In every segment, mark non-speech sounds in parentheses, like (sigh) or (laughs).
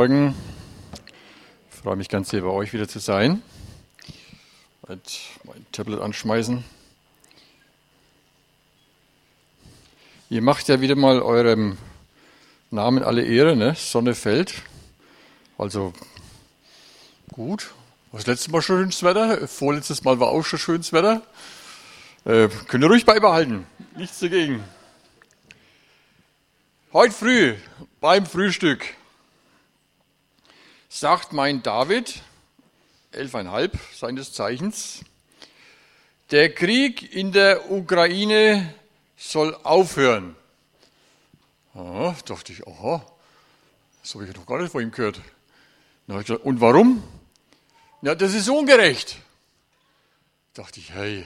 Morgen. Ich freue mich ganz sehr, bei euch wieder zu sein. Mein Tablet anschmeißen. Ihr macht ja wieder mal eurem Namen alle Ehre, ne? Sonne fällt. Also gut. Das letzte Mal schönes Wetter. Vorletztes Mal war auch schon schönes Wetter. Äh, könnt ihr ruhig beibehalten. Nichts dagegen. Heute früh beim Frühstück sagt mein David, elfeinhalb seines Zeichens, der Krieg in der Ukraine soll aufhören. Ah, dachte ich, aha, das habe ich noch gar nicht von ihm gehört. Gesagt, und warum? Ja, das ist ungerecht. Dachte ich, hey,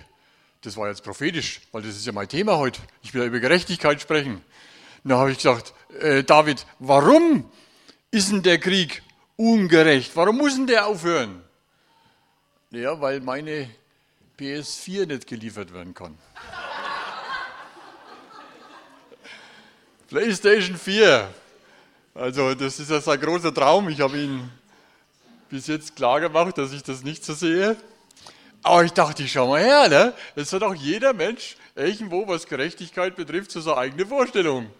das war jetzt prophetisch, weil das ist ja mein Thema heute. Ich will ja über Gerechtigkeit sprechen. Da habe ich gesagt, äh, David, warum ist denn der Krieg ungerecht? Warum muss denn der aufhören? Ja, weil meine PS4 nicht geliefert werden kann. (laughs) PlayStation 4. Also das ist ja sein großer Traum. Ich habe ihn bis jetzt klar gemacht, dass ich das nicht so sehe. Aber ich dachte, ich schau mal her, ne? Das hat auch jeder Mensch irgendwo, was Gerechtigkeit betrifft, so seine eigene Vorstellung.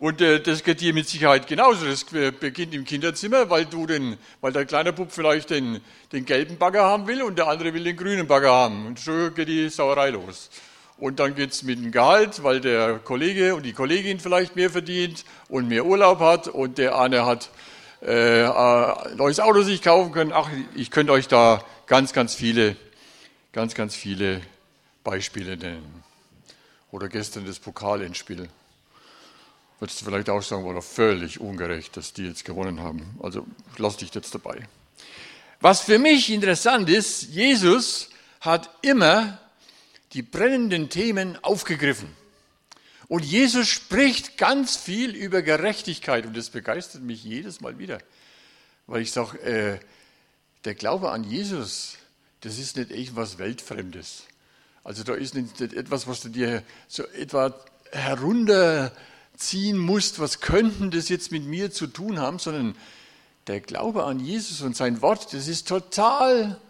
Und äh, das geht dir mit Sicherheit genauso. Das beginnt im Kinderzimmer, weil du den, weil der kleine Bub vielleicht den, den gelben Bagger haben will und der andere will den grünen Bagger haben. Und so geht die Sauerei los. Und dann geht's mit dem Gehalt, weil der Kollege und die Kollegin vielleicht mehr verdient und mehr Urlaub hat und der eine hat äh, ein neues Auto sich kaufen können. Ach, ich könnte euch da ganz, ganz viele, ganz, ganz viele Beispiele nennen. Oder gestern das Pokalendspiel. Würdest du vielleicht auch sagen, war doch völlig ungerecht, dass die jetzt gewonnen haben. Also lass dich jetzt dabei. Was für mich interessant ist, Jesus hat immer die brennenden Themen aufgegriffen. Und Jesus spricht ganz viel über Gerechtigkeit und das begeistert mich jedes Mal wieder, weil ich sage, äh, der Glaube an Jesus, das ist nicht irgendwas Weltfremdes. Also da ist nicht etwas, was du dir so etwa herunterziehen musst, was könnten das jetzt mit mir zu tun haben, sondern der Glaube an Jesus und sein Wort, das ist total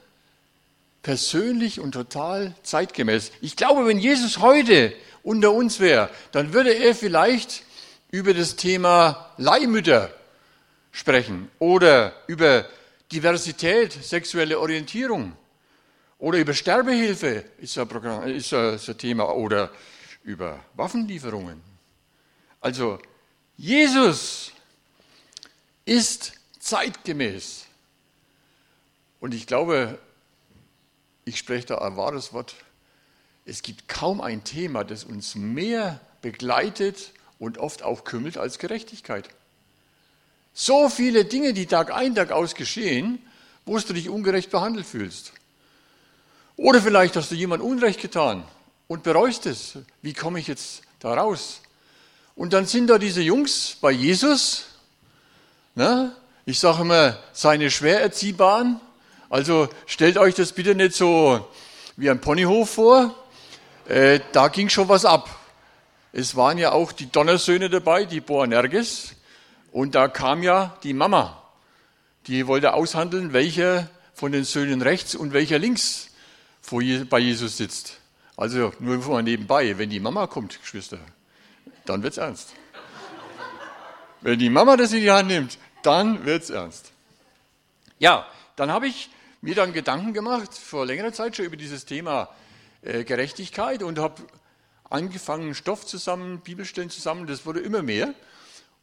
persönlich und total zeitgemäß. Ich glaube, wenn Jesus heute unter uns wäre, dann würde er vielleicht über das Thema Leihmütter sprechen oder über Diversität, sexuelle Orientierung oder über Sterbehilfe ist ein, Programm, ist ein Thema oder über Waffenlieferungen. Also Jesus ist zeitgemäß. Und ich glaube, ich spreche da ein wahres Wort. Es gibt kaum ein Thema, das uns mehr begleitet und oft auch kümmelt als Gerechtigkeit. So viele Dinge, die Tag ein, Tag aus geschehen, wo du dich ungerecht behandelt fühlst. Oder vielleicht hast du jemand Unrecht getan und bereust es. Wie komme ich jetzt da raus? Und dann sind da diese Jungs bei Jesus. Ne? Ich sage immer, seine schwer erziehbaren. Also stellt euch das bitte nicht so wie ein Ponyhof vor. Äh, da ging schon was ab. Es waren ja auch die Donnersöhne dabei, die Boanerges. Und da kam ja die Mama. Die wollte aushandeln, welcher von den Söhnen rechts und welcher links bei Jesus sitzt. Also nur mal nebenbei, wenn die Mama kommt, Geschwister, dann wird's ernst. Wenn die Mama das in die Hand nimmt, dann wird's ernst. Ja, dann habe ich mir dann Gedanken gemacht, vor längerer Zeit schon über dieses Thema äh, Gerechtigkeit und habe angefangen, Stoff zusammen, Bibelstellen zusammen, das wurde immer mehr.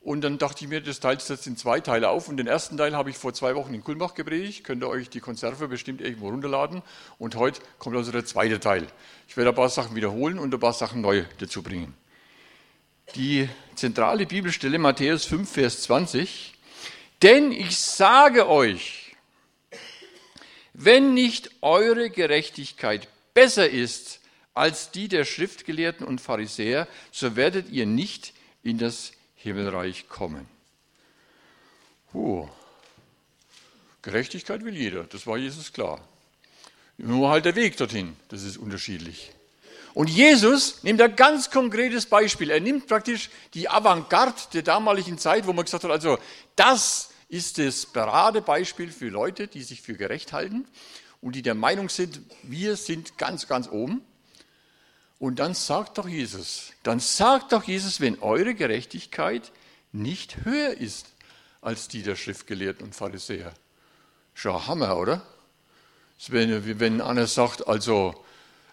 Und dann dachte ich mir, das teilt sich jetzt in zwei Teile auf. Und den ersten Teil habe ich vor zwei Wochen in Kulmbach gepredigt. Könnt ihr euch die Konserve bestimmt irgendwo runterladen. Und heute kommt also der zweite Teil. Ich werde ein paar Sachen wiederholen und ein paar Sachen neu dazu bringen. Die zentrale Bibelstelle Matthäus 5, Vers 20. Denn ich sage euch, wenn nicht eure Gerechtigkeit besser ist als die der Schriftgelehrten und Pharisäer, so werdet ihr nicht in das Himmelreich kommen. Puh. Gerechtigkeit will jeder, das war Jesus klar. Nur halt der Weg dorthin, das ist unterschiedlich. Und Jesus nimmt ein ganz konkretes Beispiel. Er nimmt praktisch die Avantgarde der damaligen Zeit, wo man gesagt hat, also das ist das Paradebeispiel für Leute, die sich für gerecht halten und die der Meinung sind, wir sind ganz, ganz oben. Und dann sagt doch Jesus, dann sagt doch Jesus, wenn eure Gerechtigkeit nicht höher ist als die der Schriftgelehrten und Pharisäer. Schon Hammer, oder? Wenn, wenn einer sagt, also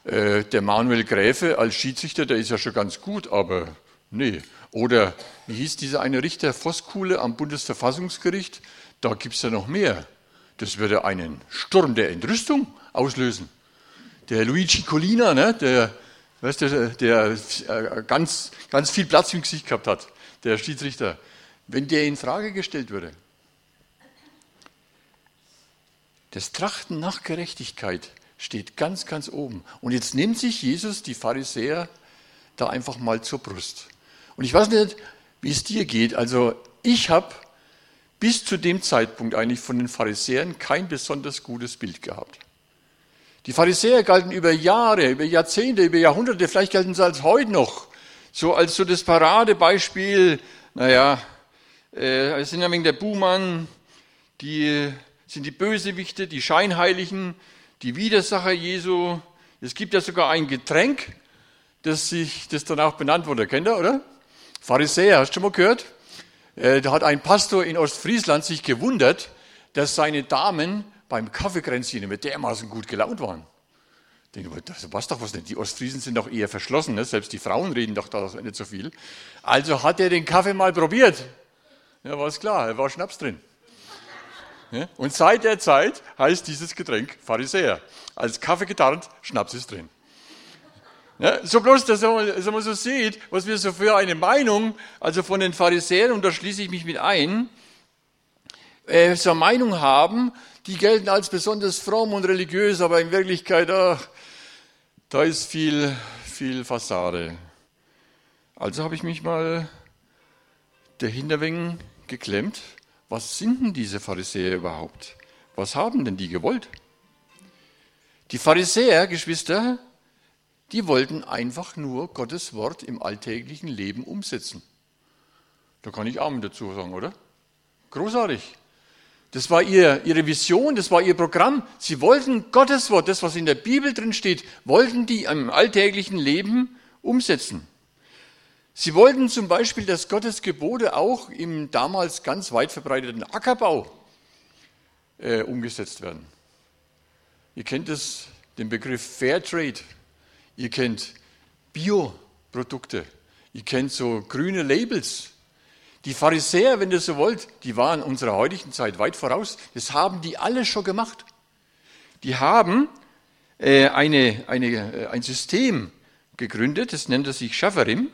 äh, der Manuel Gräfe als Schiedsrichter, der ist ja schon ganz gut, aber nee. Oder wie hieß dieser eine Richter Voskuhle am Bundesverfassungsgericht? Da gibt es ja noch mehr. Das würde einen Sturm der Entrüstung auslösen. Der Luigi Colina, ne, der, weißt du, der äh, ganz, ganz viel Platz im Gesicht gehabt hat, der Schiedsrichter, wenn der in Frage gestellt würde. Das Trachten nach Gerechtigkeit steht ganz, ganz oben. Und jetzt nimmt sich Jesus die Pharisäer da einfach mal zur Brust. Und ich weiß nicht, wie es dir geht. Also ich habe bis zu dem Zeitpunkt eigentlich von den Pharisäern kein besonders gutes Bild gehabt. Die Pharisäer galten über Jahre, über Jahrzehnte, über Jahrhunderte, vielleicht galten sie als heute noch, so als so das Paradebeispiel, naja, äh, es sind ja wegen der Buhmann, die sind die Bösewichte, die Scheinheiligen, die Widersacher Jesu. Es gibt ja sogar ein Getränk, das sich, das danach benannt wurde. Kennt ihr, oder? Pharisäer, hast du schon mal gehört? Äh, da hat ein Pastor in Ostfriesland sich gewundert, dass seine Damen beim Kaffeekränzchen immer dermaßen gut gelaunt waren. Ich denke, das passt doch was nicht. Die Ostfriesen sind doch eher verschlossen, ne? selbst die Frauen reden doch da nicht so viel. Also hat er den Kaffee mal probiert. Ja, war es klar, da war Schnaps drin. Und seit der Zeit heißt dieses Getränk Pharisäer. Als Kaffee getarnt, Schnaps ist drin. So bloß, dass man, dass man so sieht, was wir so für eine Meinung, also von den Pharisäern, und da schließe ich mich mit ein, äh, so eine Meinung haben, die gelten als besonders fromm und religiös, aber in Wirklichkeit, ach, da ist viel, viel Fassade. Also habe ich mich mal dahinter wegen geklemmt was sind denn diese Pharisäer überhaupt? Was haben denn die gewollt? Die Pharisäer, Geschwister, die wollten einfach nur Gottes Wort im alltäglichen Leben umsetzen. Da kann ich Amen dazu sagen, oder? Großartig. Das war ihr, ihre Vision, das war ihr Programm. Sie wollten Gottes Wort, das, was in der Bibel drin steht, wollten die im alltäglichen Leben umsetzen. Sie wollten zum Beispiel, dass Gottes Gebote auch im damals ganz weit verbreiteten Ackerbau äh, umgesetzt werden. Ihr kennt es, den Begriff Fairtrade, ihr kennt Bioprodukte, ihr kennt so grüne Labels. Die Pharisäer, wenn ihr so wollt, die waren unserer heutigen Zeit weit voraus. Das haben die alle schon gemacht. Die haben äh, eine, eine, äh, ein System gegründet, das nennt er sich Schafferim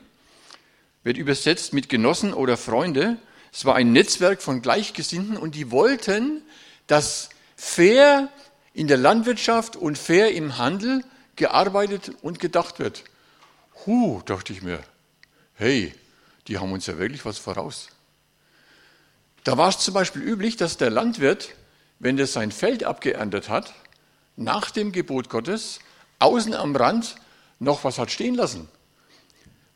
wird übersetzt mit Genossen oder Freunde. Es war ein Netzwerk von Gleichgesinnten und die wollten, dass fair in der Landwirtschaft und fair im Handel gearbeitet und gedacht wird. Huh, dachte ich mir, hey, die haben uns ja wirklich was voraus. Da war es zum Beispiel üblich, dass der Landwirt, wenn er sein Feld abgeerntet hat, nach dem Gebot Gottes außen am Rand noch was hat stehen lassen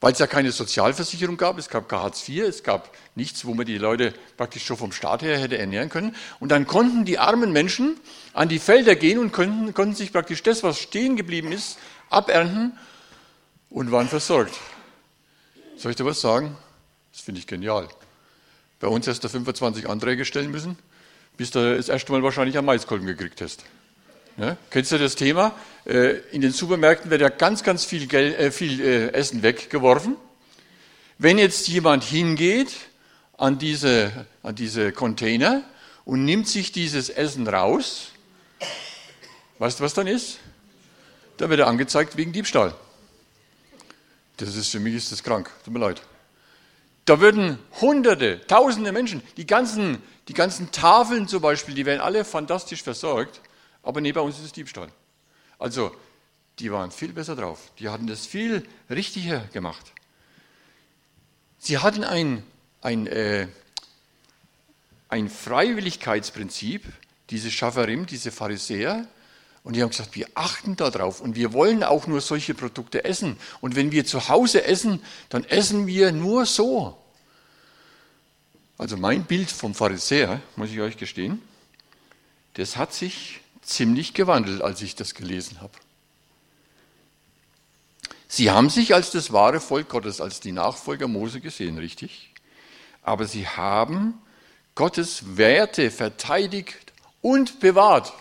weil es ja keine Sozialversicherung gab, es gab kein Hartz IV, es gab nichts, wo man die Leute praktisch schon vom Staat her hätte ernähren können. Und dann konnten die armen Menschen an die Felder gehen und konnten, konnten sich praktisch das, was stehen geblieben ist, abernten und waren versorgt. Soll ich dir was sagen? Das finde ich genial. Bei uns hast du 25 Anträge stellen müssen, bis du das erste Mal wahrscheinlich am Maiskolben gekriegt hast. Ja, kennst du das Thema? Äh, in den Supermärkten wird ja ganz, ganz viel, Geld, äh, viel äh, Essen weggeworfen. Wenn jetzt jemand hingeht an diese, an diese Container und nimmt sich dieses Essen raus, weißt du, was dann ist? Da wird er angezeigt wegen Diebstahl. Das ist für mich ist das krank. Tut mir leid. Da würden Hunderte, Tausende Menschen, die ganzen, die ganzen Tafeln zum Beispiel, die werden alle fantastisch versorgt. Aber nee, bei uns ist es Diebstahl. Also, die waren viel besser drauf. Die hatten das viel richtiger gemacht. Sie hatten ein, ein, äh, ein Freiwilligkeitsprinzip, diese Schafferim, diese Pharisäer, und die haben gesagt, wir achten darauf und wir wollen auch nur solche Produkte essen. Und wenn wir zu Hause essen, dann essen wir nur so. Also mein Bild vom Pharisäer, muss ich euch gestehen, das hat sich ziemlich gewandelt, als ich das gelesen habe. Sie haben sich als das wahre Volk Gottes, als die Nachfolger Mose gesehen, richtig? Aber sie haben Gottes Werte verteidigt und bewahrt.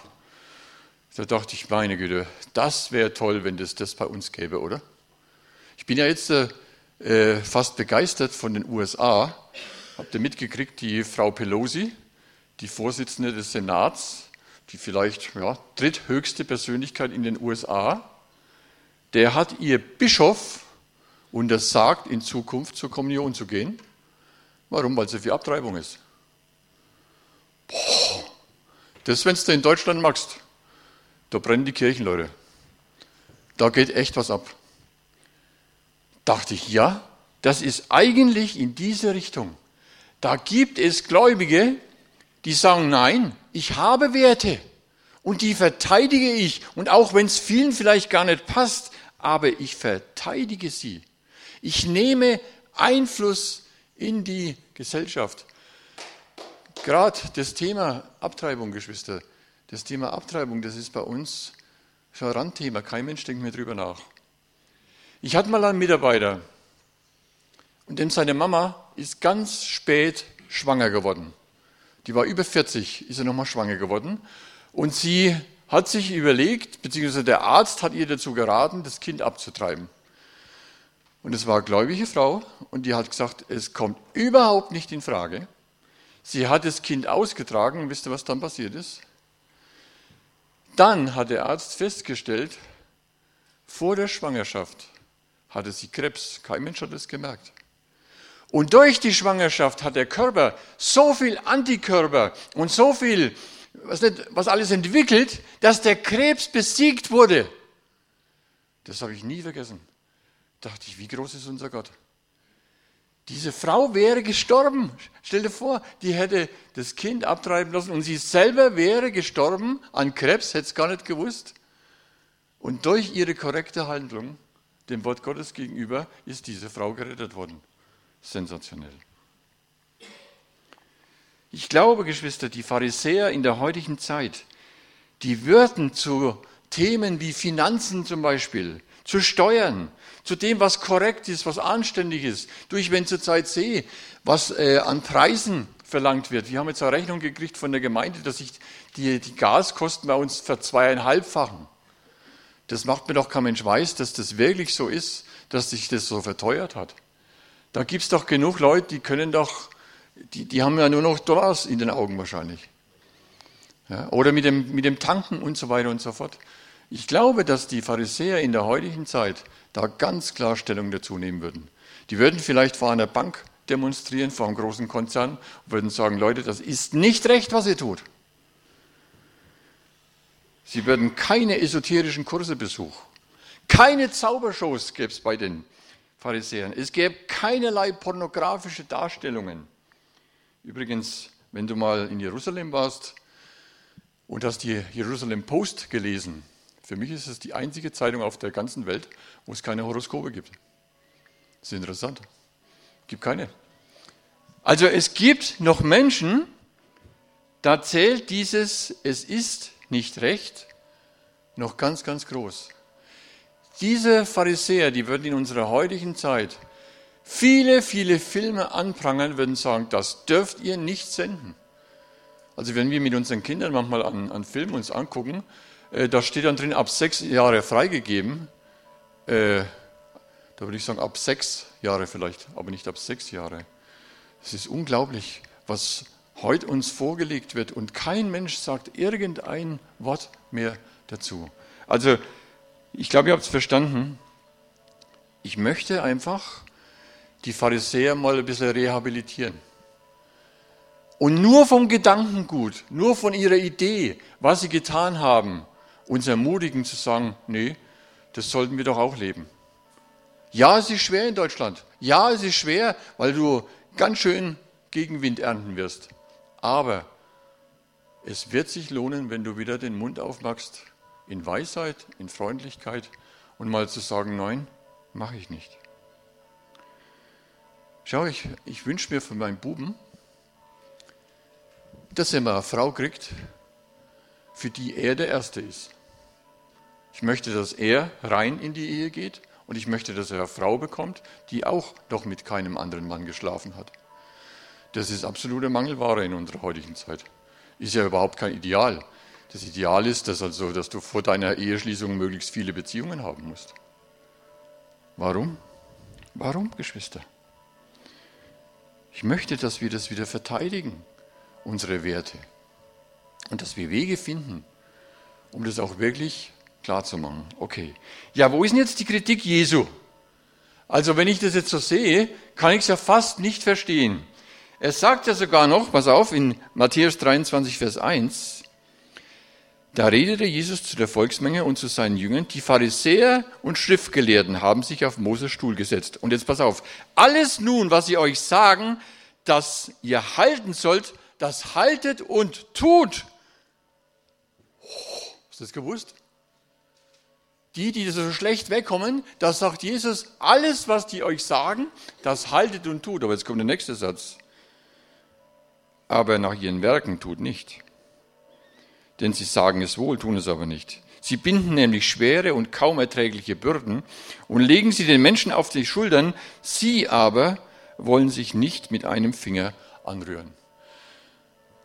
Da dachte ich, meine Güte, das wäre toll, wenn das das bei uns gäbe, oder? Ich bin ja jetzt äh, fast begeistert von den USA. Habt ihr mitgekriegt, die Frau Pelosi, die Vorsitzende des Senats, die vielleicht ja, dritthöchste Persönlichkeit in den USA, der hat ihr Bischof untersagt, in Zukunft zur Kommunion zu gehen. Warum? Weil sie für Abtreibung ist. Boah, das, wenn du in Deutschland machst, da brennen die Kirchen, Leute. Da geht echt was ab. Dachte ich, ja, das ist eigentlich in diese Richtung. Da gibt es Gläubige, die sagen, nein, ich habe Werte und die verteidige ich. Und auch wenn es vielen vielleicht gar nicht passt, aber ich verteidige sie. Ich nehme Einfluss in die Gesellschaft. Gerade das Thema Abtreibung, Geschwister, das Thema Abtreibung, das ist bei uns schon ein Randthema. Kein Mensch denkt mehr drüber nach. Ich hatte mal einen Mitarbeiter und dem seine Mama ist ganz spät schwanger geworden. Die war über 40, ist er nochmal schwanger geworden. Und sie hat sich überlegt, beziehungsweise der Arzt hat ihr dazu geraten, das Kind abzutreiben. Und es war eine gläubige Frau und die hat gesagt, es kommt überhaupt nicht in Frage. Sie hat das Kind ausgetragen und wisst ihr, was dann passiert ist? Dann hat der Arzt festgestellt, vor der Schwangerschaft hatte sie Krebs. Kein Mensch hat es gemerkt. Und durch die Schwangerschaft hat der Körper so viel Antikörper und so viel, was, nicht, was alles entwickelt, dass der Krebs besiegt wurde. Das habe ich nie vergessen. Dachte ich, wie groß ist unser Gott? Diese Frau wäre gestorben. Stell dir vor, die hätte das Kind abtreiben lassen und sie selber wäre gestorben an Krebs, hätte es gar nicht gewusst. Und durch ihre korrekte Handlung dem Wort Gottes gegenüber ist diese Frau gerettet worden. Sensationell. Ich glaube, Geschwister, die Pharisäer in der heutigen Zeit, die würden zu Themen wie Finanzen zum Beispiel, zu Steuern, zu dem, was korrekt ist, was anständig ist. Durch, wenn zurzeit sehe, was äh, an Preisen verlangt wird. Wir haben jetzt eine Rechnung gekriegt von der Gemeinde, dass sich die, die Gaskosten bei uns verzweieinhalbfachen. Das macht mir doch kein Mensch weiß, dass das wirklich so ist, dass sich das so verteuert hat. Da gibt es doch genug Leute, die können doch, die, die haben ja nur noch Dollars in den Augen wahrscheinlich. Ja, oder mit dem, mit dem Tanken und so weiter und so fort. Ich glaube, dass die Pharisäer in der heutigen Zeit da ganz klar Stellung dazu nehmen würden. Die würden vielleicht vor einer Bank demonstrieren, vor einem großen Konzern, und würden sagen, Leute, das ist nicht recht, was ihr tut. Sie würden keine esoterischen Kurse besuchen. Keine Zaubershows gäbe es bei den Pharisäern. Es gäbe keinerlei pornografische Darstellungen. Übrigens, wenn du mal in Jerusalem warst und hast die Jerusalem Post gelesen, für mich ist es die einzige Zeitung auf der ganzen Welt, wo es keine Horoskope gibt. Das ist interessant. Es gibt keine. Also es gibt noch Menschen, da zählt dieses, es ist nicht recht, noch ganz, ganz groß. Diese Pharisäer, die würden in unserer heutigen Zeit viele, viele Filme anprangern, würden sagen, das dürft ihr nicht senden. Also wenn wir mit unseren Kindern manchmal an, an Filmen uns angucken, äh, da steht dann drin, ab sechs Jahre freigegeben. Äh, da würde ich sagen, ab sechs Jahre vielleicht, aber nicht ab sechs Jahre. Es ist unglaublich, was heute uns vorgelegt wird und kein Mensch sagt irgendein Wort mehr dazu. Also, ich glaube, ihr habt es verstanden. Ich möchte einfach die Pharisäer mal ein bisschen rehabilitieren. Und nur vom Gedankengut, nur von ihrer Idee, was sie getan haben, uns ermutigen zu sagen, nee, das sollten wir doch auch leben. Ja, es ist schwer in Deutschland. Ja, es ist schwer, weil du ganz schön Gegenwind ernten wirst. Aber es wird sich lohnen, wenn du wieder den Mund aufmachst, in Weisheit, in Freundlichkeit und mal zu sagen, nein, mache ich nicht. Schau, ich, ich wünsche mir von meinen Buben, dass er mal eine Frau kriegt, für die er der Erste ist. Ich möchte, dass er rein in die Ehe geht und ich möchte, dass er eine Frau bekommt, die auch noch mit keinem anderen Mann geschlafen hat. Das ist absolute Mangelware in unserer heutigen Zeit. Ist ja überhaupt kein Ideal. Das Ideal ist, dass, also, dass du vor deiner Eheschließung möglichst viele Beziehungen haben musst. Warum? Warum, Geschwister? Ich möchte, dass wir das wieder verteidigen, unsere Werte. Und dass wir Wege finden, um das auch wirklich klar zu machen. Okay. Ja, wo ist denn jetzt die Kritik Jesu? Also, wenn ich das jetzt so sehe, kann ich es ja fast nicht verstehen. Er sagt ja sogar noch, pass auf, in Matthäus 23, Vers 1, da redete Jesus zu der Volksmenge und zu seinen Jüngern, die Pharisäer und Schriftgelehrten haben sich auf Moses Stuhl gesetzt. Und jetzt pass auf, alles nun, was sie euch sagen, dass ihr halten sollt, das haltet und tut. Hast du das gewusst? Die, die so schlecht wegkommen, da sagt Jesus, alles, was die euch sagen, das haltet und tut. Aber jetzt kommt der nächste Satz. Aber nach ihren Werken tut nicht denn sie sagen es wohl, tun es aber nicht. Sie binden nämlich schwere und kaum erträgliche Bürden und legen sie den Menschen auf die Schultern, sie aber wollen sich nicht mit einem Finger anrühren.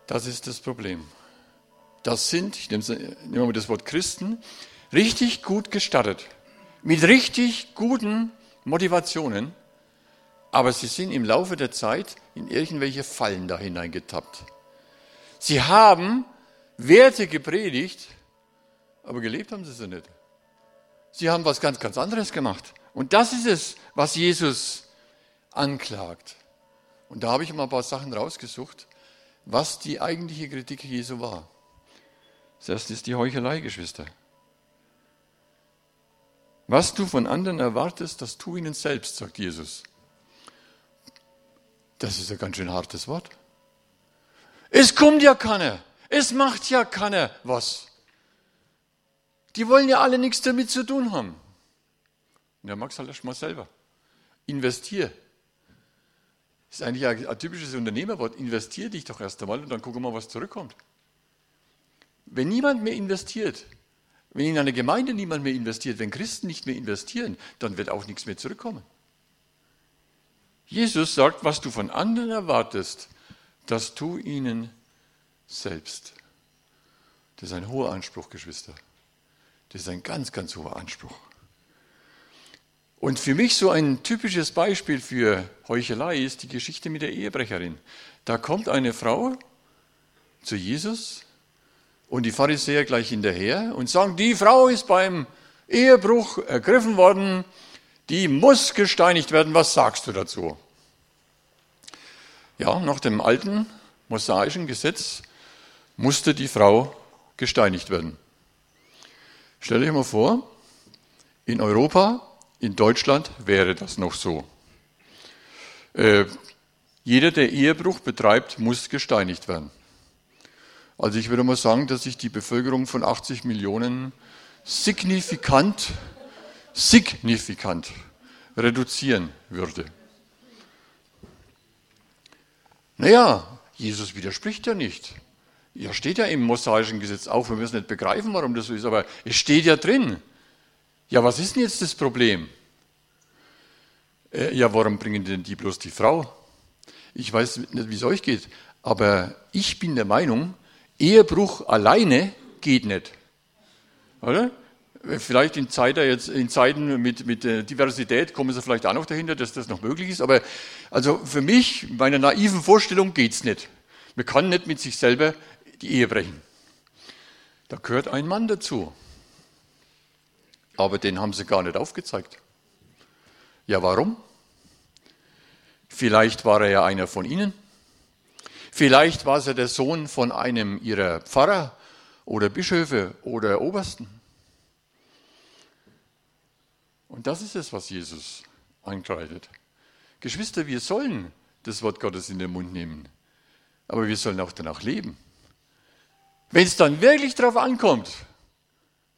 Das ist das Problem. Das sind, ich nehme mal das Wort Christen, richtig gut gestartet, mit richtig guten Motivationen, aber sie sind im Laufe der Zeit in irgendwelche Fallen da hineingetappt. Sie haben Werte gepredigt, aber gelebt haben sie sie nicht. Sie haben was ganz, ganz anderes gemacht. Und das ist es, was Jesus anklagt. Und da habe ich mal ein paar Sachen rausgesucht, was die eigentliche Kritik Jesu war. Das erste ist die Heuchelei, Geschwister. Was du von anderen erwartest, das tu ihnen selbst, sagt Jesus. Das ist ein ganz schön hartes Wort. Es kommt ja keiner. Es macht ja keiner was. Die wollen ja alle nichts damit zu tun haben. Und er mag es halt erst mal selber. Investier. Das ist eigentlich ein, ein typisches Unternehmerwort. Investier dich doch erst einmal und dann gucken mal, was zurückkommt. Wenn niemand mehr investiert, wenn in einer Gemeinde niemand mehr investiert, wenn Christen nicht mehr investieren, dann wird auch nichts mehr zurückkommen. Jesus sagt, was du von anderen erwartest, das tu ihnen selbst. Das ist ein hoher Anspruch, Geschwister. Das ist ein ganz, ganz hoher Anspruch. Und für mich so ein typisches Beispiel für Heuchelei ist die Geschichte mit der Ehebrecherin. Da kommt eine Frau zu Jesus und die Pharisäer gleich hinterher und sagen, die Frau ist beim Ehebruch ergriffen worden, die muss gesteinigt werden. Was sagst du dazu? Ja, nach dem alten mosaischen Gesetz musste die Frau gesteinigt werden. Stell dir mal vor, in Europa, in Deutschland wäre das noch so. Äh, jeder, der Ehebruch betreibt, muss gesteinigt werden. Also ich würde mal sagen, dass sich die Bevölkerung von 80 Millionen signifikant, signifikant reduzieren würde. Naja, Jesus widerspricht ja nicht. Ja, steht ja im mosaischen Gesetz auch. Wir müssen nicht begreifen, warum das so ist, aber es steht ja drin. Ja, was ist denn jetzt das Problem? Äh, ja, warum bringen denn die bloß die Frau? Ich weiß nicht, wie es euch geht, aber ich bin der Meinung, Ehebruch alleine geht nicht. Oder? Vielleicht in, Zeiten, jetzt, in Zeiten mit, mit Diversität kommen sie vielleicht auch noch dahinter, dass das noch möglich ist. Aber also für mich, meiner naiven Vorstellung, geht es nicht. Man kann nicht mit sich selber die Ehe brechen. Da gehört ein Mann dazu. Aber den haben sie gar nicht aufgezeigt. Ja, warum? Vielleicht war er ja einer von ihnen. Vielleicht war ja der Sohn von einem ihrer Pfarrer oder Bischöfe oder Obersten. Und das ist es, was Jesus ankreidet. Geschwister, wir sollen das Wort Gottes in den Mund nehmen, aber wir sollen auch danach leben. Wenn es dann wirklich darauf ankommt,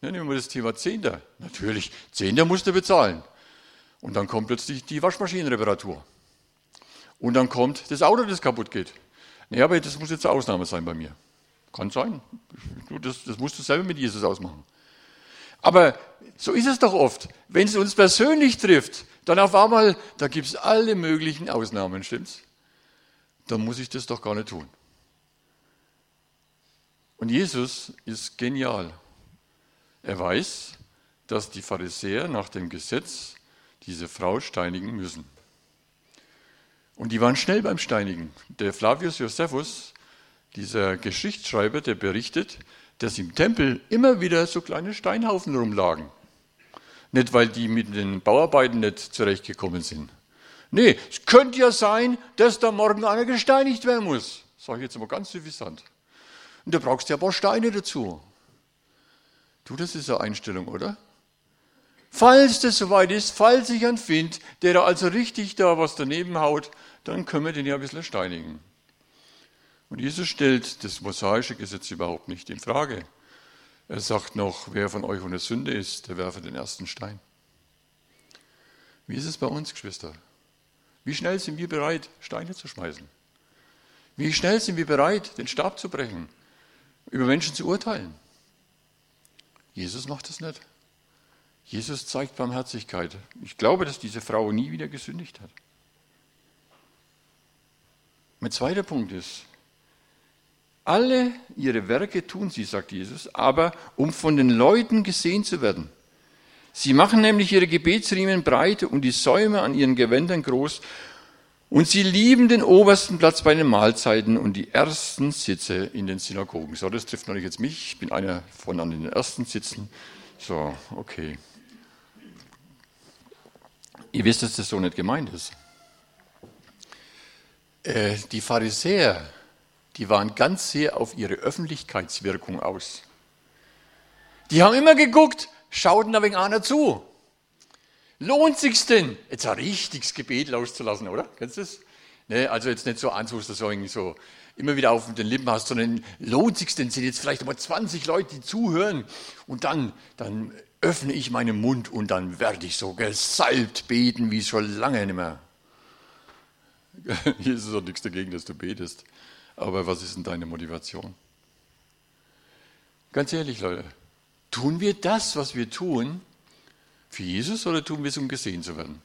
nehmen wir das Thema Zehnter. Natürlich, Zehnter musst du bezahlen. Und dann kommt plötzlich die Waschmaschinenreparatur. Und dann kommt das Auto, das kaputt geht. Nee, aber das muss jetzt eine Ausnahme sein bei mir. Kann sein. Das, das musst du selber mit Jesus ausmachen. Aber so ist es doch oft. Wenn es uns persönlich trifft, dann auf einmal, da gibt es alle möglichen Ausnahmen, stimmt's? Dann muss ich das doch gar nicht tun. Und Jesus ist genial. Er weiß, dass die Pharisäer nach dem Gesetz diese Frau steinigen müssen. Und die waren schnell beim Steinigen. Der Flavius Josephus, dieser Geschichtsschreiber, der berichtet, dass im Tempel immer wieder so kleine Steinhaufen rumlagen. Nicht, weil die mit den Bauarbeiten nicht zurechtgekommen sind. Nee, es könnte ja sein, dass da morgen einer gesteinigt werden muss. Sage ich jetzt mal ganz suffisant. Und da brauchst du ja ein paar Steine dazu. Du, das ist eine Einstellung, oder? Falls das soweit ist, falls ich einen finde, der da also richtig da was daneben haut, dann können wir den ja ein bisschen steinigen. Und Jesus stellt das mosaische Gesetz überhaupt nicht in Frage. Er sagt noch, wer von euch ohne Sünde ist, der werfe den ersten Stein. Wie ist es bei uns, Geschwister? Wie schnell sind wir bereit, Steine zu schmeißen? Wie schnell sind wir bereit, den Stab zu brechen, über Menschen zu urteilen? Jesus macht das nicht. Jesus zeigt Barmherzigkeit. Ich glaube, dass diese Frau nie wieder gesündigt hat. Mein zweiter Punkt ist, alle ihre Werke tun sie, sagt Jesus, aber um von den Leuten gesehen zu werden. Sie machen nämlich ihre Gebetsriemen breit und die Säume an ihren Gewändern groß und sie lieben den obersten Platz bei den Mahlzeiten und die ersten Sitze in den Synagogen. So, das trifft natürlich jetzt mich. Ich bin einer von an den ersten Sitzen. So, okay. Ihr wisst, dass das so nicht gemeint ist. Äh, die Pharisäer, die waren ganz sehr auf ihre Öffentlichkeitswirkung aus. Die haben immer geguckt, schauten da wegen einer zu. Lohnt sich's denn, jetzt ein richtiges Gebet loszulassen, oder? Kennst du das? Ne, also jetzt nicht so ansuchst, dass du irgendwie so immer wieder auf den Lippen hast, sondern lohnt sich's denn, sind jetzt vielleicht mal 20 Leute, die zuhören und dann, dann öffne ich meinen Mund und dann werde ich so gesalbt beten, wie schon lange nicht mehr. (laughs) Jesus hat nichts dagegen, dass du betest. Aber was ist denn deine Motivation? Ganz ehrlich, Leute, tun wir das, was wir tun, für Jesus oder tun wir es, um gesehen zu werden?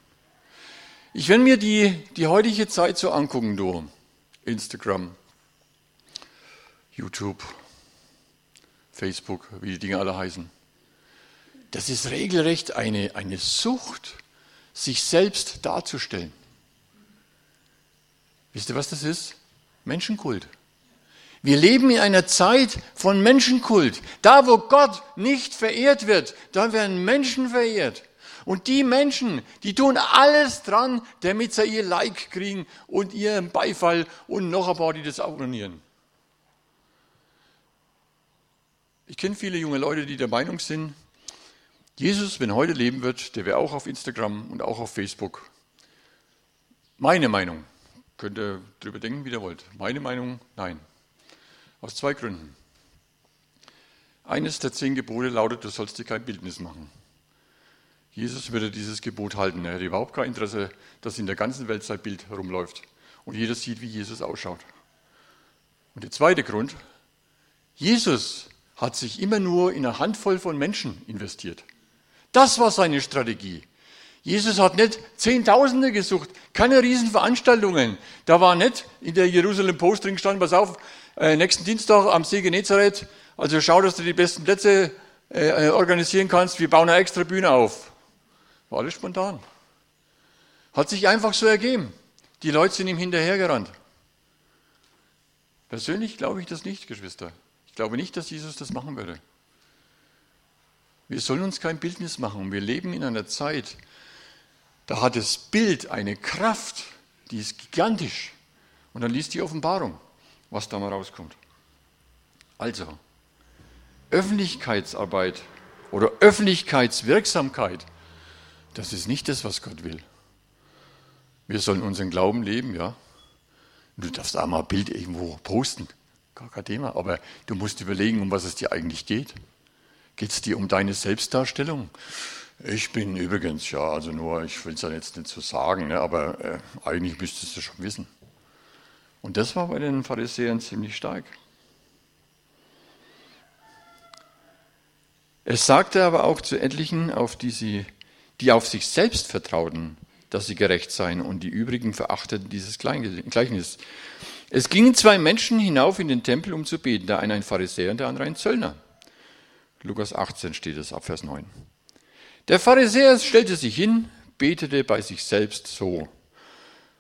Ich wenn mir die, die heutige Zeit so angucken, du, Instagram, YouTube, Facebook, wie die Dinge alle heißen, das ist regelrecht eine, eine Sucht, sich selbst darzustellen. Wisst ihr, was das ist? Menschenkult. Wir leben in einer Zeit von Menschenkult. Da, wo Gott nicht verehrt wird, da werden Menschen verehrt. Und die Menschen, die tun alles dran, damit sie ihr Like kriegen und ihren Beifall und noch ein paar, die das abonnieren. Ich kenne viele junge Leute, die der Meinung sind, Jesus, wenn heute leben wird, der wäre auch auf Instagram und auch auf Facebook. Meine Meinung, könnt ihr darüber denken, wie ihr wollt. Meine Meinung, nein. Aus zwei Gründen. Eines der zehn Gebote lautet, du sollst dir kein Bildnis machen. Jesus würde dieses Gebot halten. Er hätte überhaupt kein Interesse, dass in der ganzen Welt sein Bild herumläuft und jeder sieht, wie Jesus ausschaut. Und der zweite Grund, Jesus hat sich immer nur in eine Handvoll von Menschen investiert. Das war seine Strategie. Jesus hat nicht Zehntausende gesucht, keine Riesenveranstaltungen. Da war nicht in der Jerusalem Post drin gestanden, pass auf, äh, nächsten Dienstag am See Genezareth, also schau, dass du die besten Plätze äh, organisieren kannst, wir bauen eine extra Bühne auf. War alles spontan. Hat sich einfach so ergeben. Die Leute sind ihm hinterhergerannt. Persönlich glaube ich das nicht, Geschwister. Ich glaube nicht, dass Jesus das machen würde. Wir sollen uns kein Bildnis machen. Wir leben in einer Zeit, da hat das Bild eine Kraft, die ist gigantisch. Und dann liest die Offenbarung was da mal rauskommt. Also, Öffentlichkeitsarbeit oder Öffentlichkeitswirksamkeit, das ist nicht das, was Gott will. Wir sollen unseren Glauben leben, ja. Du darfst auch mal ein Bild irgendwo posten, gar kein Thema, aber du musst überlegen, um was es dir eigentlich geht. Geht es dir um deine Selbstdarstellung? Ich bin übrigens, ja, also nur, ich will es ja jetzt nicht so sagen, ne, aber äh, eigentlich müsstest du schon wissen. Und das war bei den Pharisäern ziemlich stark. Es sagte aber auch zu etlichen, auf die, sie, die auf sich selbst vertrauten, dass sie gerecht seien, und die übrigen verachteten dieses Gleichnis. Es gingen zwei Menschen hinauf in den Tempel, um zu beten, der eine ein Pharisäer und der andere ein Zöllner. Lukas 18 steht es ab Vers 9. Der Pharisäer stellte sich hin, betete bei sich selbst so.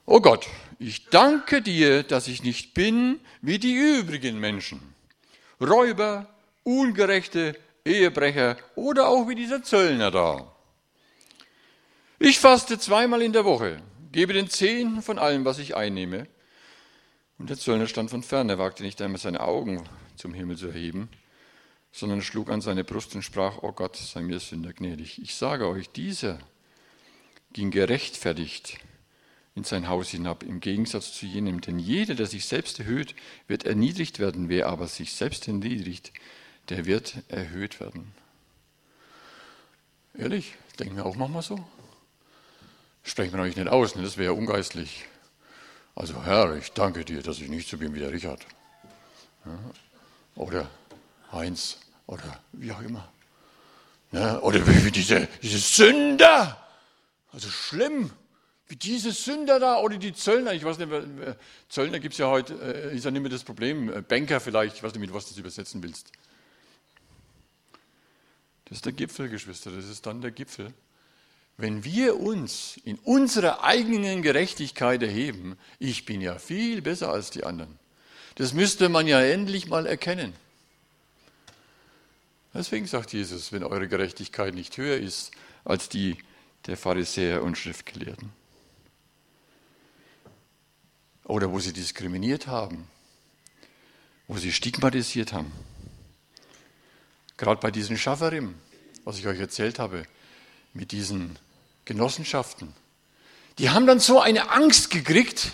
O Gott, ich danke dir, dass ich nicht bin wie die übrigen Menschen. Räuber, Ungerechte, Ehebrecher oder auch wie dieser Zöllner da. Ich faste zweimal in der Woche, gebe den Zehnten von allem, was ich einnehme. Und der Zöllner stand von fern, er wagte nicht einmal seine Augen zum Himmel zu erheben, sondern schlug an seine Brust und sprach, oh Gott, sei mir Sünder gnädig. Ich sage euch, dieser ging gerechtfertigt in sein Haus hinab, im Gegensatz zu jenem. Denn jeder, der sich selbst erhöht, wird erniedrigt werden. Wer aber sich selbst erniedrigt, der wird erhöht werden. Ehrlich, denken wir auch manchmal so? Sprechen wir euch nicht aus, ne? das wäre ja ungeistlich. Also Herr, ich danke dir, dass ich nicht so bin wie der Richard. Ja? Oder Heinz oder wie auch immer. Ja? Oder wie diese, diese Sünder. Also schlimm, wie diese Sünder da oder die Zöllner. Ich weiß nicht, Zöllner gibt es ja heute, äh, ist ja nicht mehr das Problem. Banker vielleicht, ich weiß nicht, mit was du das übersetzen willst. Das ist der Gipfel, Geschwister, das ist dann der Gipfel. Wenn wir uns in unserer eigenen Gerechtigkeit erheben, ich bin ja viel besser als die anderen. Das müsste man ja endlich mal erkennen. Deswegen sagt Jesus, wenn eure Gerechtigkeit nicht höher ist als die der Pharisäer und Schriftgelehrten. Oder wo sie diskriminiert haben, wo sie stigmatisiert haben. Gerade bei diesen Schafferim, was ich euch erzählt habe, mit diesen Genossenschaften. Die haben dann so eine Angst gekriegt,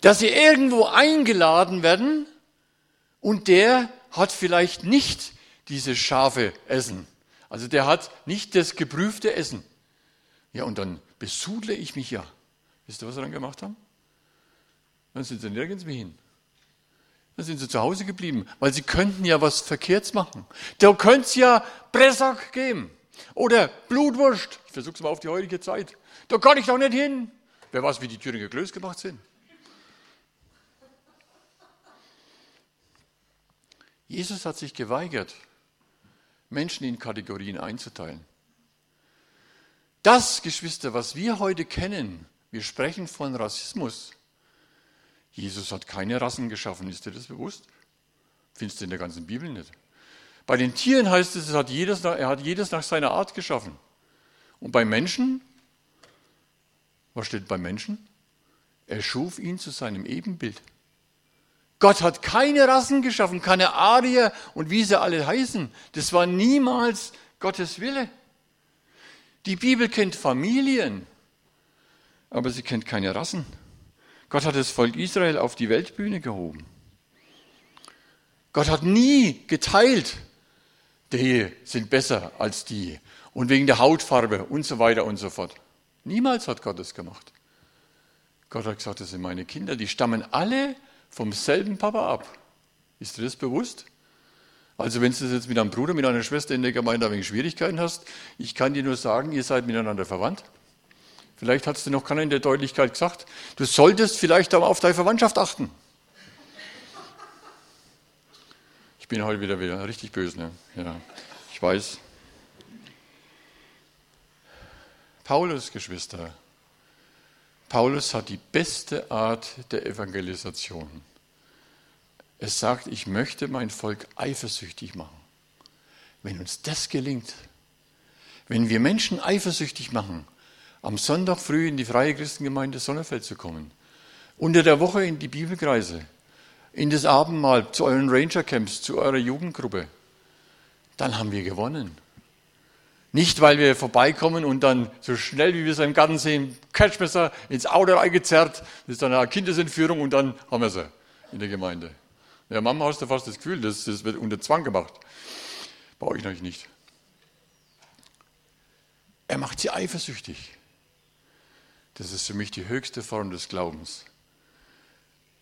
dass sie irgendwo eingeladen werden und der hat vielleicht nicht diese Schafe essen. Also der hat nicht das geprüfte Essen. Ja, und dann besudle ich mich ja. Wisst ihr, was sie dann gemacht haben? Dann sind sie nirgends mehr hin. Dann sind sie zu Hause geblieben, weil sie könnten ja was Verkehrts machen. Da könnte es ja Pressack geben. Oder Blutwurst. Ich versuche es mal auf die heutige Zeit. Da kann ich doch nicht hin. Wer weiß, wie die Thüringer Klöß gemacht sind. Jesus hat sich geweigert, Menschen in Kategorien einzuteilen. Das, Geschwister, was wir heute kennen, wir sprechen von Rassismus, Jesus hat keine Rassen geschaffen, ist dir das bewusst? Findest du in der ganzen Bibel nicht. Bei den Tieren heißt es, es hat jedes, er hat jedes nach seiner Art geschaffen. Und bei Menschen, was steht bei Menschen? Er schuf ihn zu seinem Ebenbild. Gott hat keine Rassen geschaffen, keine Arier und wie sie alle heißen. Das war niemals Gottes Wille. Die Bibel kennt Familien, aber sie kennt keine Rassen. Gott hat das Volk Israel auf die Weltbühne gehoben. Gott hat nie geteilt, die sind besser als die und wegen der Hautfarbe und so weiter und so fort. Niemals hat Gott das gemacht. Gott hat gesagt, das sind meine Kinder, die stammen alle vom selben Papa ab. Ist dir das bewusst? Also wenn du jetzt mit einem Bruder, mit einer Schwester in der Gemeinde ein wenig Schwierigkeiten hast, ich kann dir nur sagen, ihr seid miteinander verwandt. Vielleicht hat es dir noch keiner in der Deutlichkeit gesagt. Du solltest vielleicht aber auf deine Verwandtschaft achten. Ich bin heute wieder, wieder richtig böse. Ne? Ja, ich weiß. Paulus, Geschwister. Paulus hat die beste Art der Evangelisation. Es sagt, ich möchte mein Volk eifersüchtig machen. Wenn uns das gelingt, wenn wir Menschen eifersüchtig machen, am Sonntag früh in die Freie Christengemeinde Sonnefeld zu kommen, unter der Woche in die Bibelkreise, in das Abendmahl, zu euren Rangercamps, zu eurer Jugendgruppe, dann haben wir gewonnen. Nicht, weil wir vorbeikommen und dann so schnell, wie wir es im Garten sehen, Catchmesser ins Auto reingezerrt, das ist dann eine Kindesentführung und dann haben wir sie in der Gemeinde. Ja, Mama hast du fast das Gefühl, das, das wird unter Zwang gemacht. Bei euch natürlich nicht. Er macht sie eifersüchtig. Das ist für mich die höchste Form des Glaubens.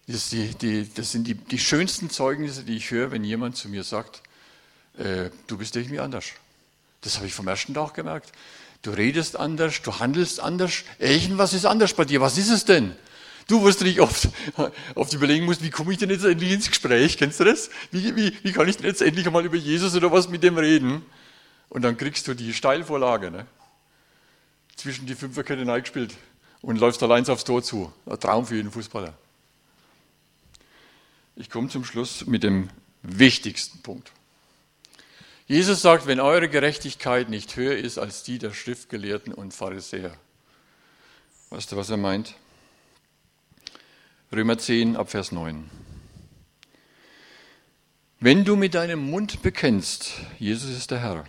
Das, die, die, das sind die, die, schönsten Zeugnisse, die ich höre, wenn jemand zu mir sagt, äh, du bist irgendwie anders. Das habe ich vom ersten Tag gemerkt. Du redest anders, du handelst anders. Irgendwas ist anders bei dir. Was ist es denn? Du, wirst dich oft, (laughs) oft überlegen musst, wie komme ich denn jetzt endlich ins Gespräch? Kennst du das? Wie, wie, wie kann ich denn jetzt endlich einmal über Jesus oder was mit dem reden? Und dann kriegst du die Steilvorlage, ne? zwischen die Fünferkette eingespielt und läufst allein aufs Tor zu. Ein Traum für jeden Fußballer. Ich komme zum Schluss mit dem wichtigsten Punkt. Jesus sagt, wenn eure Gerechtigkeit nicht höher ist als die der Schriftgelehrten und Pharisäer. Weißt du, was er meint? Römer 10 ab Vers 9. Wenn du mit deinem Mund bekennst, Jesus ist der Herr,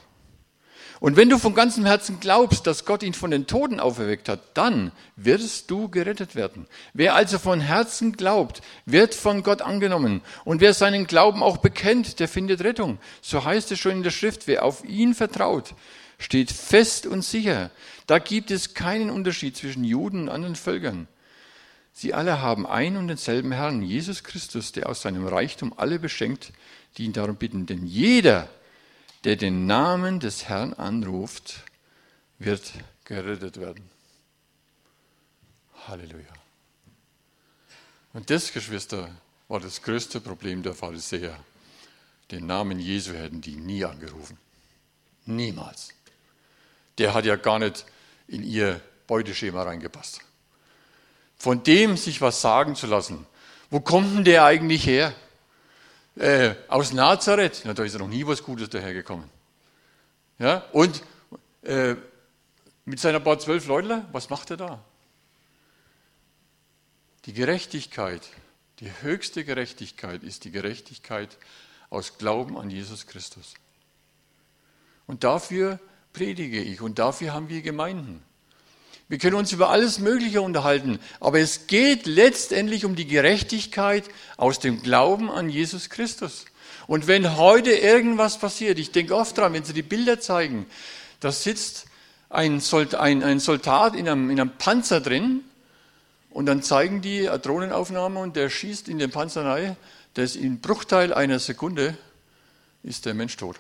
und wenn du von ganzem Herzen glaubst, dass Gott ihn von den Toten auferweckt hat, dann wirst du gerettet werden. Wer also von Herzen glaubt, wird von Gott angenommen. Und wer seinen Glauben auch bekennt, der findet Rettung. So heißt es schon in der Schrift, wer auf ihn vertraut, steht fest und sicher. Da gibt es keinen Unterschied zwischen Juden und anderen Völkern. Sie alle haben ein und denselben Herrn, Jesus Christus, der aus seinem Reichtum alle beschenkt, die ihn darum bitten. Denn jeder, der den Namen des Herrn anruft, wird gerettet werden. Halleluja. Und das, Geschwister, war das größte Problem der Pharisäer. Den Namen Jesu hätten die nie angerufen. Niemals. Der hat ja gar nicht in ihr Beuteschema reingepasst. Von dem sich was sagen zu lassen. Wo kommt denn der eigentlich her? Äh, aus Nazareth, na, da ist ja noch nie was Gutes dahergekommen. Ja, und äh, mit seiner paar zwölf Leuten, was macht er da? Die Gerechtigkeit, die höchste Gerechtigkeit ist die Gerechtigkeit aus Glauben an Jesus Christus. Und dafür predige ich und dafür haben wir Gemeinden. Wir können uns über alles Mögliche unterhalten, aber es geht letztendlich um die Gerechtigkeit aus dem Glauben an Jesus Christus. Und wenn heute irgendwas passiert, ich denke oft dran, wenn Sie die Bilder zeigen, da sitzt ein, Soldat in einem, in einem Panzer drin und dann zeigen die Drohnenaufnahme und der schießt in den Panzer rein, der ist in Bruchteil einer Sekunde, ist der Mensch tot.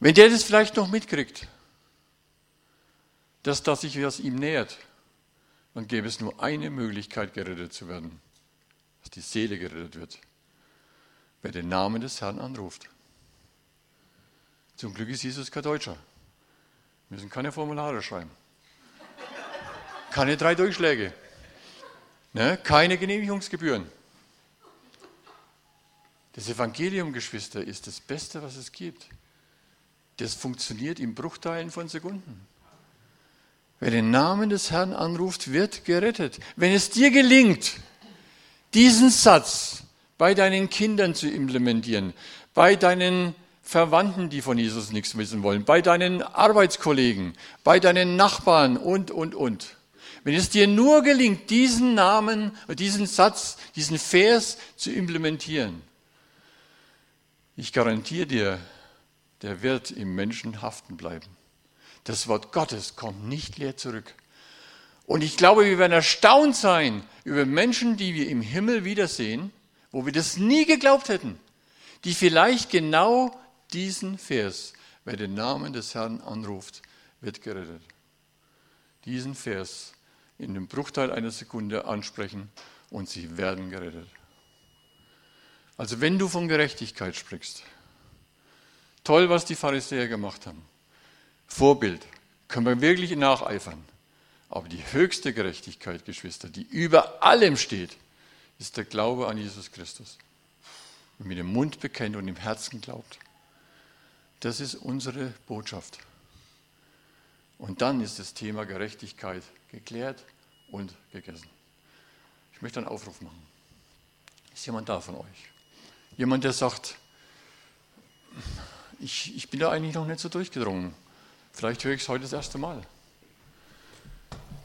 Wenn der das vielleicht noch mitkriegt, dass das sich was ihm nähert, dann gäbe es nur eine Möglichkeit, gerettet zu werden, dass die Seele gerettet wird, wer den Namen des Herrn anruft. Zum Glück ist Jesus kein Deutscher. Wir müssen keine Formulare schreiben. Keine drei Durchschläge. Ne? Keine Genehmigungsgebühren. Das Evangelium, Geschwister, ist das Beste, was es gibt. Das funktioniert in Bruchteilen von Sekunden. Wer den Namen des Herrn anruft, wird gerettet. Wenn es dir gelingt, diesen Satz bei deinen Kindern zu implementieren, bei deinen Verwandten, die von Jesus nichts wissen wollen, bei deinen Arbeitskollegen, bei deinen Nachbarn und, und, und. Wenn es dir nur gelingt, diesen Namen, diesen Satz, diesen Vers zu implementieren, ich garantiere dir, der wird im Menschen haften bleiben. Das Wort Gottes kommt nicht leer zurück. Und ich glaube, wir werden erstaunt sein über Menschen, die wir im Himmel wiedersehen, wo wir das nie geglaubt hätten, die vielleicht genau diesen Vers, wer den Namen des Herrn anruft, wird gerettet. Diesen Vers in dem Bruchteil einer Sekunde ansprechen und sie werden gerettet. Also wenn du von Gerechtigkeit sprichst, Toll, was die Pharisäer gemacht haben. Vorbild. Können wir wirklich nacheifern. Aber die höchste Gerechtigkeit, Geschwister, die über allem steht, ist der Glaube an Jesus Christus. Und mit dem Mund bekennt und im Herzen glaubt. Das ist unsere Botschaft. Und dann ist das Thema Gerechtigkeit geklärt und gegessen. Ich möchte einen Aufruf machen. Ist jemand da von euch? Jemand, der sagt, ich, ich bin da eigentlich noch nicht so durchgedrungen. Vielleicht höre ich es heute das erste Mal.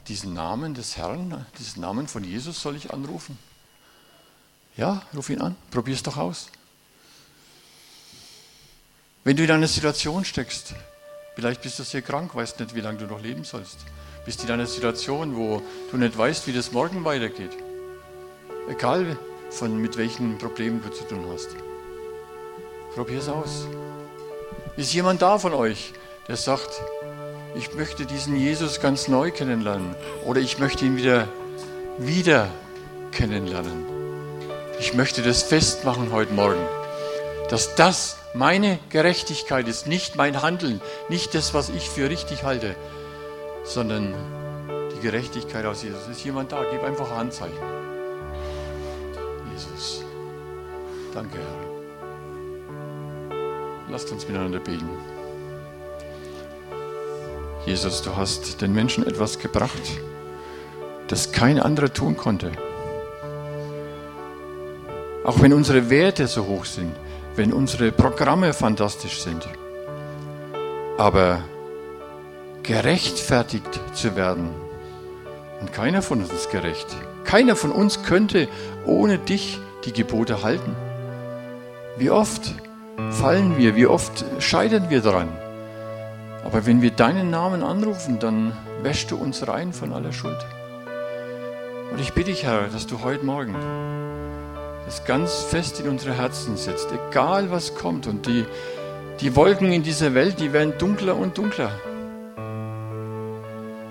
Diesen Namen des Herrn, diesen Namen von Jesus soll ich anrufen. Ja, ruf ihn an, probier es doch aus. Wenn du in einer Situation steckst, vielleicht bist du sehr krank, weißt nicht, wie lange du noch leben sollst. bist in einer Situation, wo du nicht weißt, wie das morgen weitergeht. Egal, von mit welchen Problemen du zu tun hast. Probier es aus. Ist jemand da von euch, der sagt, ich möchte diesen Jesus ganz neu kennenlernen oder ich möchte ihn wieder, wieder kennenlernen. Ich möchte das festmachen heute Morgen, dass das meine Gerechtigkeit ist, nicht mein Handeln, nicht das, was ich für richtig halte, sondern die Gerechtigkeit aus Jesus. Ist jemand da? Gib einfach ein Handzeichen. Jesus. Danke, Herr. Lasst uns miteinander beten. Jesus, du hast den Menschen etwas gebracht, das kein anderer tun konnte. Auch wenn unsere Werte so hoch sind, wenn unsere Programme fantastisch sind. Aber gerechtfertigt zu werden, und keiner von uns ist gerecht. Keiner von uns könnte ohne dich die Gebote halten. Wie oft fallen wir, wie oft scheitern wir daran. Aber wenn wir deinen Namen anrufen, dann wäschst du uns rein von aller Schuld. Und ich bitte dich, Herr, dass du heute Morgen das ganz fest in unsere Herzen setzt, egal was kommt. Und die, die Wolken in dieser Welt, die werden dunkler und dunkler.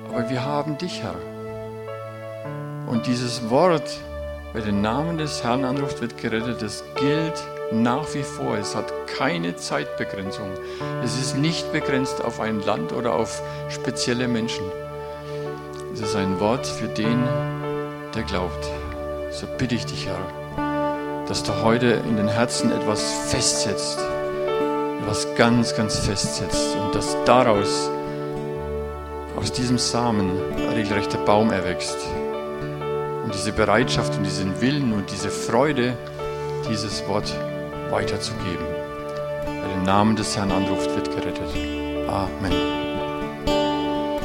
Aber wir haben dich, Herr. Und dieses Wort, wer den Namen des Herrn anruft, wird gerettet, das gilt nach wie vor. Es hat keine Zeitbegrenzung. Es ist nicht begrenzt auf ein Land oder auf spezielle Menschen. Es ist ein Wort für den, der glaubt. So bitte ich dich, Herr, dass du heute in den Herzen etwas festsetzt, etwas ganz, ganz festsetzt und dass daraus, aus diesem Samen, ein regelrechter Baum erwächst. Und diese Bereitschaft und diesen Willen und diese Freude, dieses Wort weiterzugeben. Wer den Namen des Herrn anruft, wird gerettet. Amen.